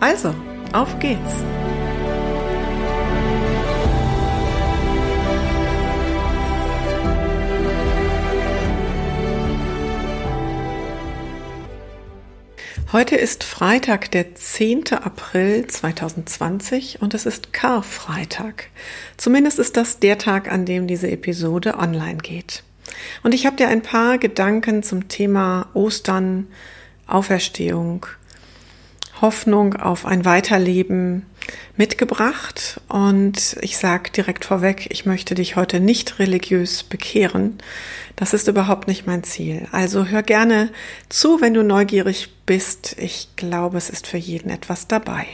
Also, auf geht's! Heute ist Freitag, der 10. April 2020 und es ist Karfreitag. Zumindest ist das der Tag, an dem diese Episode online geht. Und ich habe dir ein paar Gedanken zum Thema Ostern, Auferstehung, Hoffnung auf ein Weiterleben mitgebracht. Und ich sage direkt vorweg, ich möchte dich heute nicht religiös bekehren. Das ist überhaupt nicht mein Ziel. Also hör gerne zu, wenn du neugierig bist. Ich glaube, es ist für jeden etwas dabei.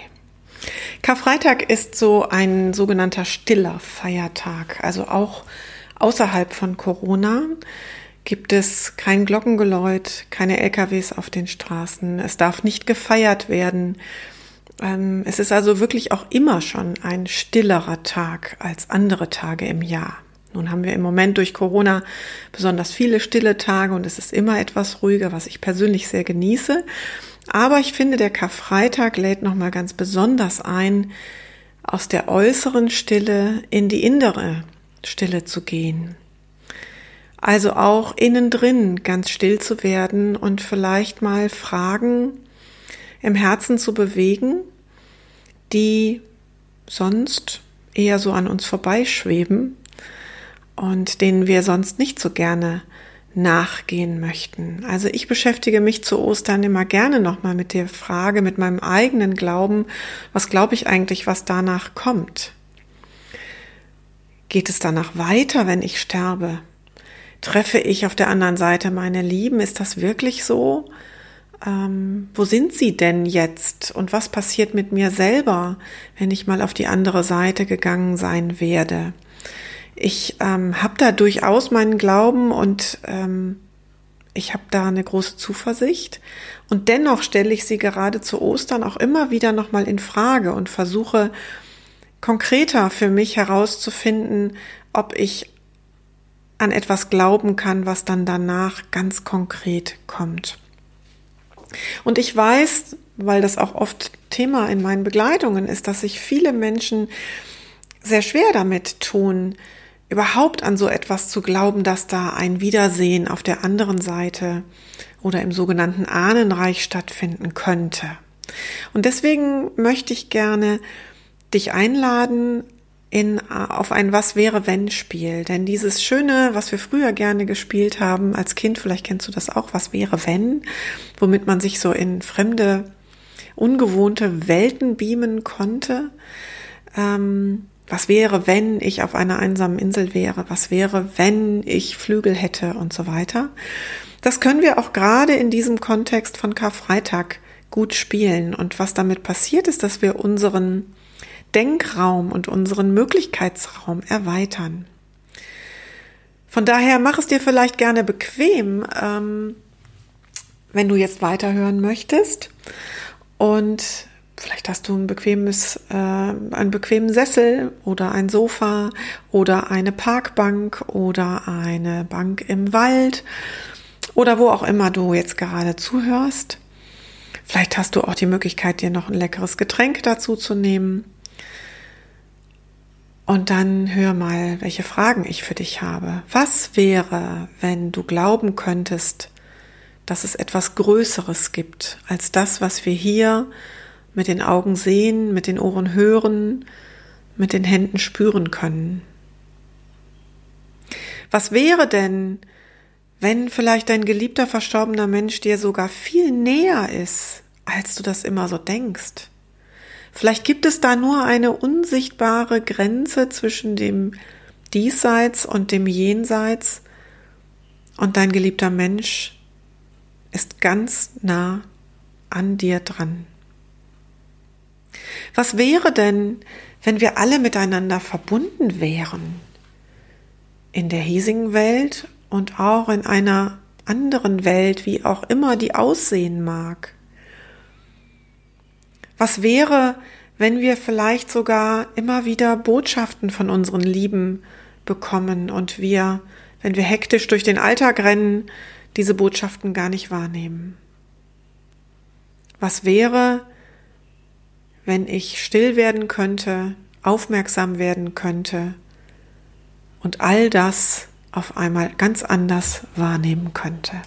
Karfreitag ist so ein sogenannter stiller Feiertag, also auch außerhalb von Corona gibt es kein Glockengeläut, keine LKWs auf den Straßen. Es darf nicht gefeiert werden. Ähm, es ist also wirklich auch immer schon ein stillerer Tag als andere Tage im Jahr. Nun haben wir im Moment durch Corona besonders viele stille Tage und es ist immer etwas ruhiger, was ich persönlich sehr genieße. Aber ich finde, der Karfreitag lädt nochmal ganz besonders ein, aus der äußeren Stille in die innere Stille zu gehen. Also auch innen drin ganz still zu werden und vielleicht mal Fragen im Herzen zu bewegen, die sonst eher so an uns vorbeischweben und denen wir sonst nicht so gerne nachgehen möchten. Also ich beschäftige mich zu Ostern immer gerne nochmal mit der Frage, mit meinem eigenen Glauben, was glaube ich eigentlich, was danach kommt? Geht es danach weiter, wenn ich sterbe? Treffe ich auf der anderen Seite meine Lieben? Ist das wirklich so? Ähm, wo sind sie denn jetzt? Und was passiert mit mir selber, wenn ich mal auf die andere Seite gegangen sein werde? Ich ähm, habe da durchaus meinen Glauben und ähm, ich habe da eine große Zuversicht. Und dennoch stelle ich sie gerade zu Ostern auch immer wieder nochmal in Frage und versuche konkreter für mich herauszufinden, ob ich an etwas glauben kann, was dann danach ganz konkret kommt. Und ich weiß, weil das auch oft Thema in meinen Begleitungen ist, dass sich viele Menschen sehr schwer damit tun, überhaupt an so etwas zu glauben, dass da ein Wiedersehen auf der anderen Seite oder im sogenannten Ahnenreich stattfinden könnte. Und deswegen möchte ich gerne dich einladen, in, auf ein Was wäre wenn Spiel. Denn dieses schöne, was wir früher gerne gespielt haben als Kind, vielleicht kennst du das auch, Was wäre wenn, womit man sich so in fremde, ungewohnte Welten beamen konnte. Ähm, was wäre, wenn ich auf einer einsamen Insel wäre? Was wäre, wenn ich Flügel hätte und so weiter? Das können wir auch gerade in diesem Kontext von Karfreitag gut spielen. Und was damit passiert ist, dass wir unseren Denkraum und unseren Möglichkeitsraum erweitern. Von daher mach es dir vielleicht gerne bequem, ähm, wenn du jetzt weiterhören möchtest. Und vielleicht hast du ein bequemes, äh, einen bequemen Sessel oder ein Sofa oder eine Parkbank oder eine Bank im Wald oder wo auch immer du jetzt gerade zuhörst. Vielleicht hast du auch die Möglichkeit, dir noch ein leckeres Getränk dazu zu nehmen. Und dann hör mal, welche Fragen ich für dich habe. Was wäre, wenn du glauben könntest, dass es etwas Größeres gibt als das, was wir hier mit den Augen sehen, mit den Ohren hören, mit den Händen spüren können? Was wäre denn, wenn vielleicht dein geliebter verstorbener Mensch dir sogar viel näher ist, als du das immer so denkst? Vielleicht gibt es da nur eine unsichtbare Grenze zwischen dem Diesseits und dem Jenseits und dein geliebter Mensch ist ganz nah an dir dran. Was wäre denn, wenn wir alle miteinander verbunden wären? In der hiesigen Welt und auch in einer anderen Welt, wie auch immer die aussehen mag. Was wäre, wenn wir vielleicht sogar immer wieder Botschaften von unseren Lieben bekommen und wir, wenn wir hektisch durch den Alltag rennen, diese Botschaften gar nicht wahrnehmen? Was wäre, wenn ich still werden könnte, aufmerksam werden könnte und all das auf einmal ganz anders wahrnehmen könnte?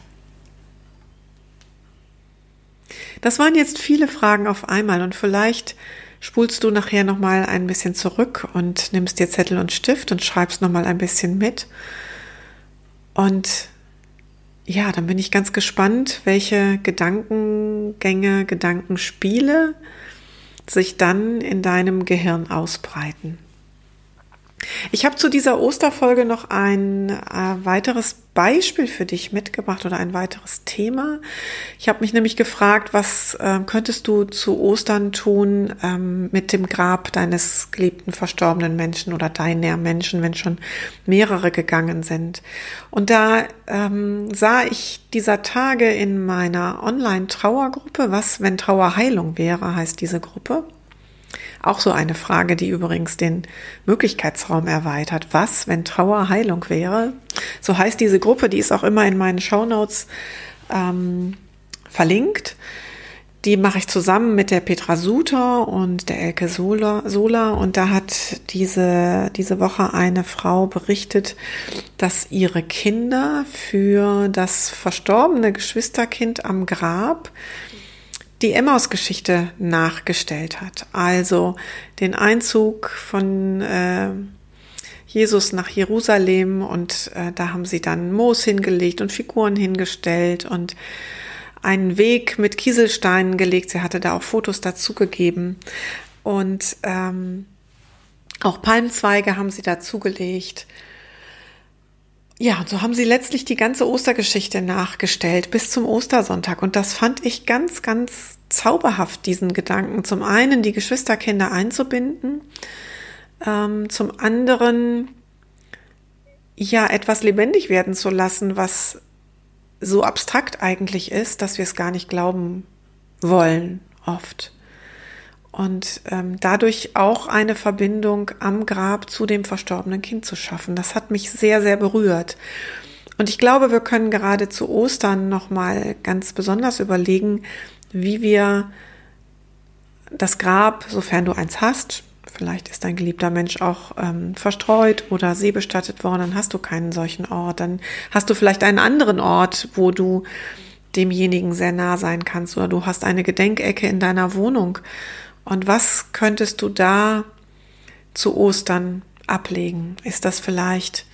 Das waren jetzt viele Fragen auf einmal und vielleicht spulst du nachher noch mal ein bisschen zurück und nimmst dir Zettel und Stift und schreibst noch mal ein bisschen mit. Und ja, dann bin ich ganz gespannt, welche Gedankengänge, Gedankenspiele sich dann in deinem Gehirn ausbreiten. Ich habe zu dieser Osterfolge noch ein äh, weiteres Beispiel für dich mitgebracht oder ein weiteres Thema. Ich habe mich nämlich gefragt, was äh, könntest du zu Ostern tun ähm, mit dem Grab deines geliebten verstorbenen Menschen oder deiner Menschen, wenn schon mehrere gegangen sind. Und da ähm, sah ich dieser Tage in meiner Online-Trauergruppe, was, wenn Trauer Heilung wäre, heißt diese Gruppe. Auch so eine Frage, die übrigens den Möglichkeitsraum erweitert. Was, wenn Trauer Heilung wäre? So heißt diese Gruppe, die ist auch immer in meinen Shownotes ähm, verlinkt. Die mache ich zusammen mit der Petra Suter und der Elke Sola. Und da hat diese, diese Woche eine Frau berichtet, dass ihre Kinder für das verstorbene Geschwisterkind am Grab die Emmaus-Geschichte nachgestellt hat. Also den Einzug von äh, Jesus nach Jerusalem und äh, da haben sie dann Moos hingelegt und Figuren hingestellt und einen Weg mit Kieselsteinen gelegt. Sie hatte da auch Fotos dazu gegeben und ähm, auch Palmzweige haben sie dazugelegt. Ja, und so haben sie letztlich die ganze Ostergeschichte nachgestellt bis zum Ostersonntag. Und das fand ich ganz, ganz zauberhaft, diesen Gedanken. Zum einen die Geschwisterkinder einzubinden, ähm, zum anderen ja etwas lebendig werden zu lassen, was so abstrakt eigentlich ist, dass wir es gar nicht glauben wollen, oft und ähm, dadurch auch eine Verbindung am Grab zu dem verstorbenen Kind zu schaffen. Das hat mich sehr, sehr berührt. Und ich glaube, wir können gerade zu Ostern nochmal ganz besonders überlegen, wie wir das Grab, sofern du eins hast, vielleicht ist dein geliebter Mensch auch ähm, verstreut oder seebestattet worden, dann hast du keinen solchen Ort. Dann hast du vielleicht einen anderen Ort, wo du demjenigen sehr nah sein kannst oder du hast eine Gedenkecke in deiner Wohnung und was könntest du da zu Ostern ablegen? Ist das vielleicht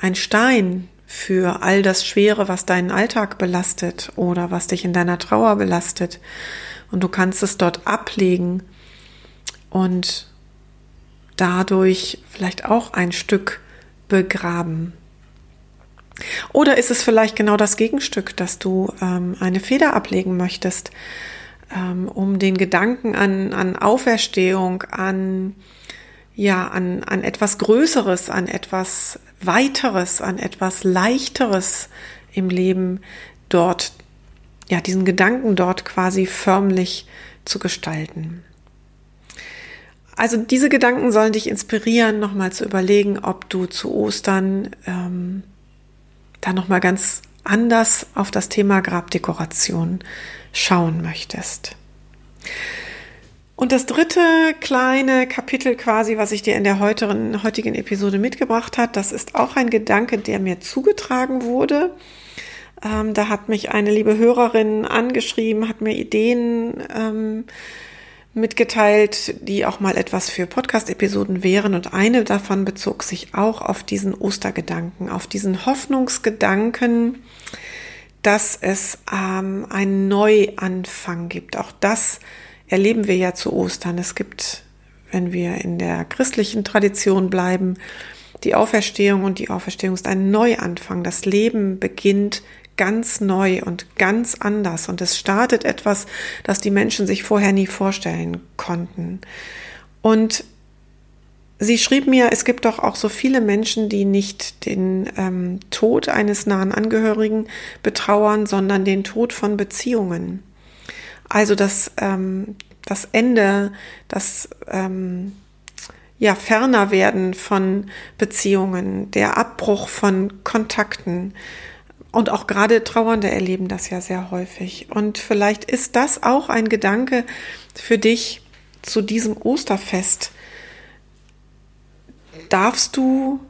ein Stein für all das Schwere, was deinen Alltag belastet oder was dich in deiner Trauer belastet? Und du kannst es dort ablegen und dadurch vielleicht auch ein Stück begraben. Oder ist es vielleicht genau das Gegenstück, dass du ähm, eine Feder ablegen möchtest, ähm, um den Gedanken an, an Auferstehung, an, ja, an, an etwas Größeres, an etwas Weiteres, an etwas Leichteres im Leben dort, ja, diesen Gedanken dort quasi förmlich zu gestalten. Also diese Gedanken sollen dich inspirieren, nochmal zu überlegen, ob du zu Ostern ähm, da nochmal ganz anders auf das Thema Grabdekoration schauen möchtest. Und das dritte kleine Kapitel quasi, was ich dir in der heutigen, heutigen Episode mitgebracht hat, das ist auch ein Gedanke, der mir zugetragen wurde. Ähm, da hat mich eine liebe Hörerin angeschrieben, hat mir Ideen ähm, mitgeteilt, die auch mal etwas für Podcast-Episoden wären. Und eine davon bezog sich auch auf diesen Ostergedanken, auf diesen Hoffnungsgedanken, dass es ähm, einen Neuanfang gibt. Auch das erleben wir ja zu Ostern. Es gibt, wenn wir in der christlichen Tradition bleiben, die Auferstehung und die Auferstehung ist ein Neuanfang. Das Leben beginnt ganz neu und ganz anders und es startet etwas, das die Menschen sich vorher nie vorstellen konnten. Und sie schrieb mir, es gibt doch auch so viele Menschen, die nicht den ähm, Tod eines nahen Angehörigen betrauern, sondern den Tod von Beziehungen. Also das, ähm, das Ende, das ähm, ja ferner werden von Beziehungen, der Abbruch von Kontakten. Und auch gerade Trauernde erleben das ja sehr häufig. Und vielleicht ist das auch ein Gedanke für dich zu diesem Osterfest. Darfst du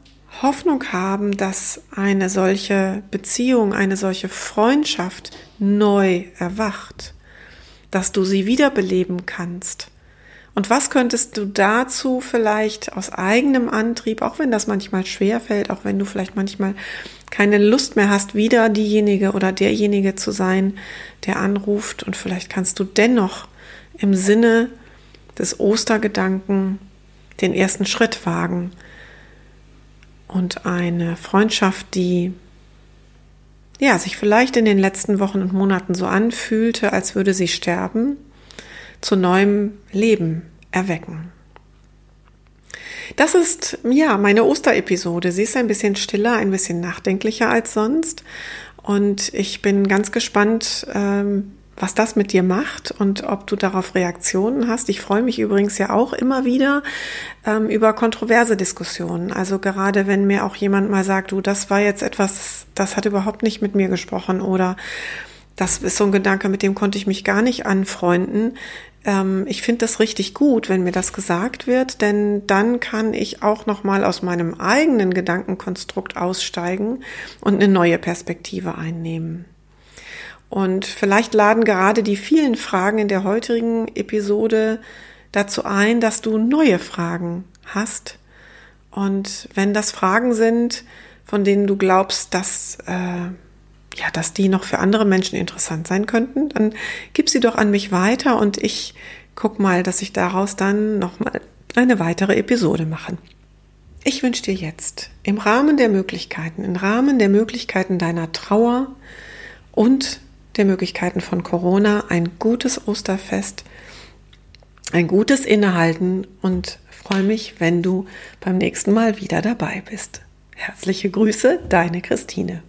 Hoffnung haben, dass eine solche Beziehung, eine solche Freundschaft neu erwacht, dass du sie wiederbeleben kannst. Und was könntest du dazu vielleicht aus eigenem Antrieb, auch wenn das manchmal schwer fällt, auch wenn du vielleicht manchmal keine Lust mehr hast, wieder diejenige oder derjenige zu sein, der anruft und vielleicht kannst du dennoch im Sinne des Ostergedanken den ersten Schritt wagen und eine Freundschaft, die ja, sich vielleicht in den letzten Wochen und Monaten so anfühlte, als würde sie sterben, zu neuem Leben erwecken. Das ist ja meine Osterepisode. Sie ist ein bisschen stiller, ein bisschen nachdenklicher als sonst. Und ich bin ganz gespannt, ähm, was das mit dir macht und ob du darauf Reaktionen hast. Ich freue mich übrigens ja auch immer wieder ähm, über kontroverse Diskussionen. Also gerade wenn mir auch jemand mal sagt, du, das war jetzt etwas, das hat überhaupt nicht mit mir gesprochen oder das ist so ein Gedanke, mit dem konnte ich mich gar nicht anfreunden. Ähm, ich finde das richtig gut, wenn mir das gesagt wird, denn dann kann ich auch noch mal aus meinem eigenen Gedankenkonstrukt aussteigen und eine neue Perspektive einnehmen. Und vielleicht laden gerade die vielen Fragen in der heutigen Episode dazu ein, dass du neue Fragen hast. Und wenn das Fragen sind, von denen du glaubst, dass äh, ja, dass die noch für andere Menschen interessant sein könnten, dann gib sie doch an mich weiter und ich guck mal, dass ich daraus dann nochmal eine weitere Episode mache. Ich wünsche dir jetzt im Rahmen der Möglichkeiten, im Rahmen der Möglichkeiten deiner Trauer und der Möglichkeiten von Corona ein gutes Osterfest, ein gutes Innehalten und freue mich, wenn du beim nächsten Mal wieder dabei bist. Herzliche Grüße, deine Christine.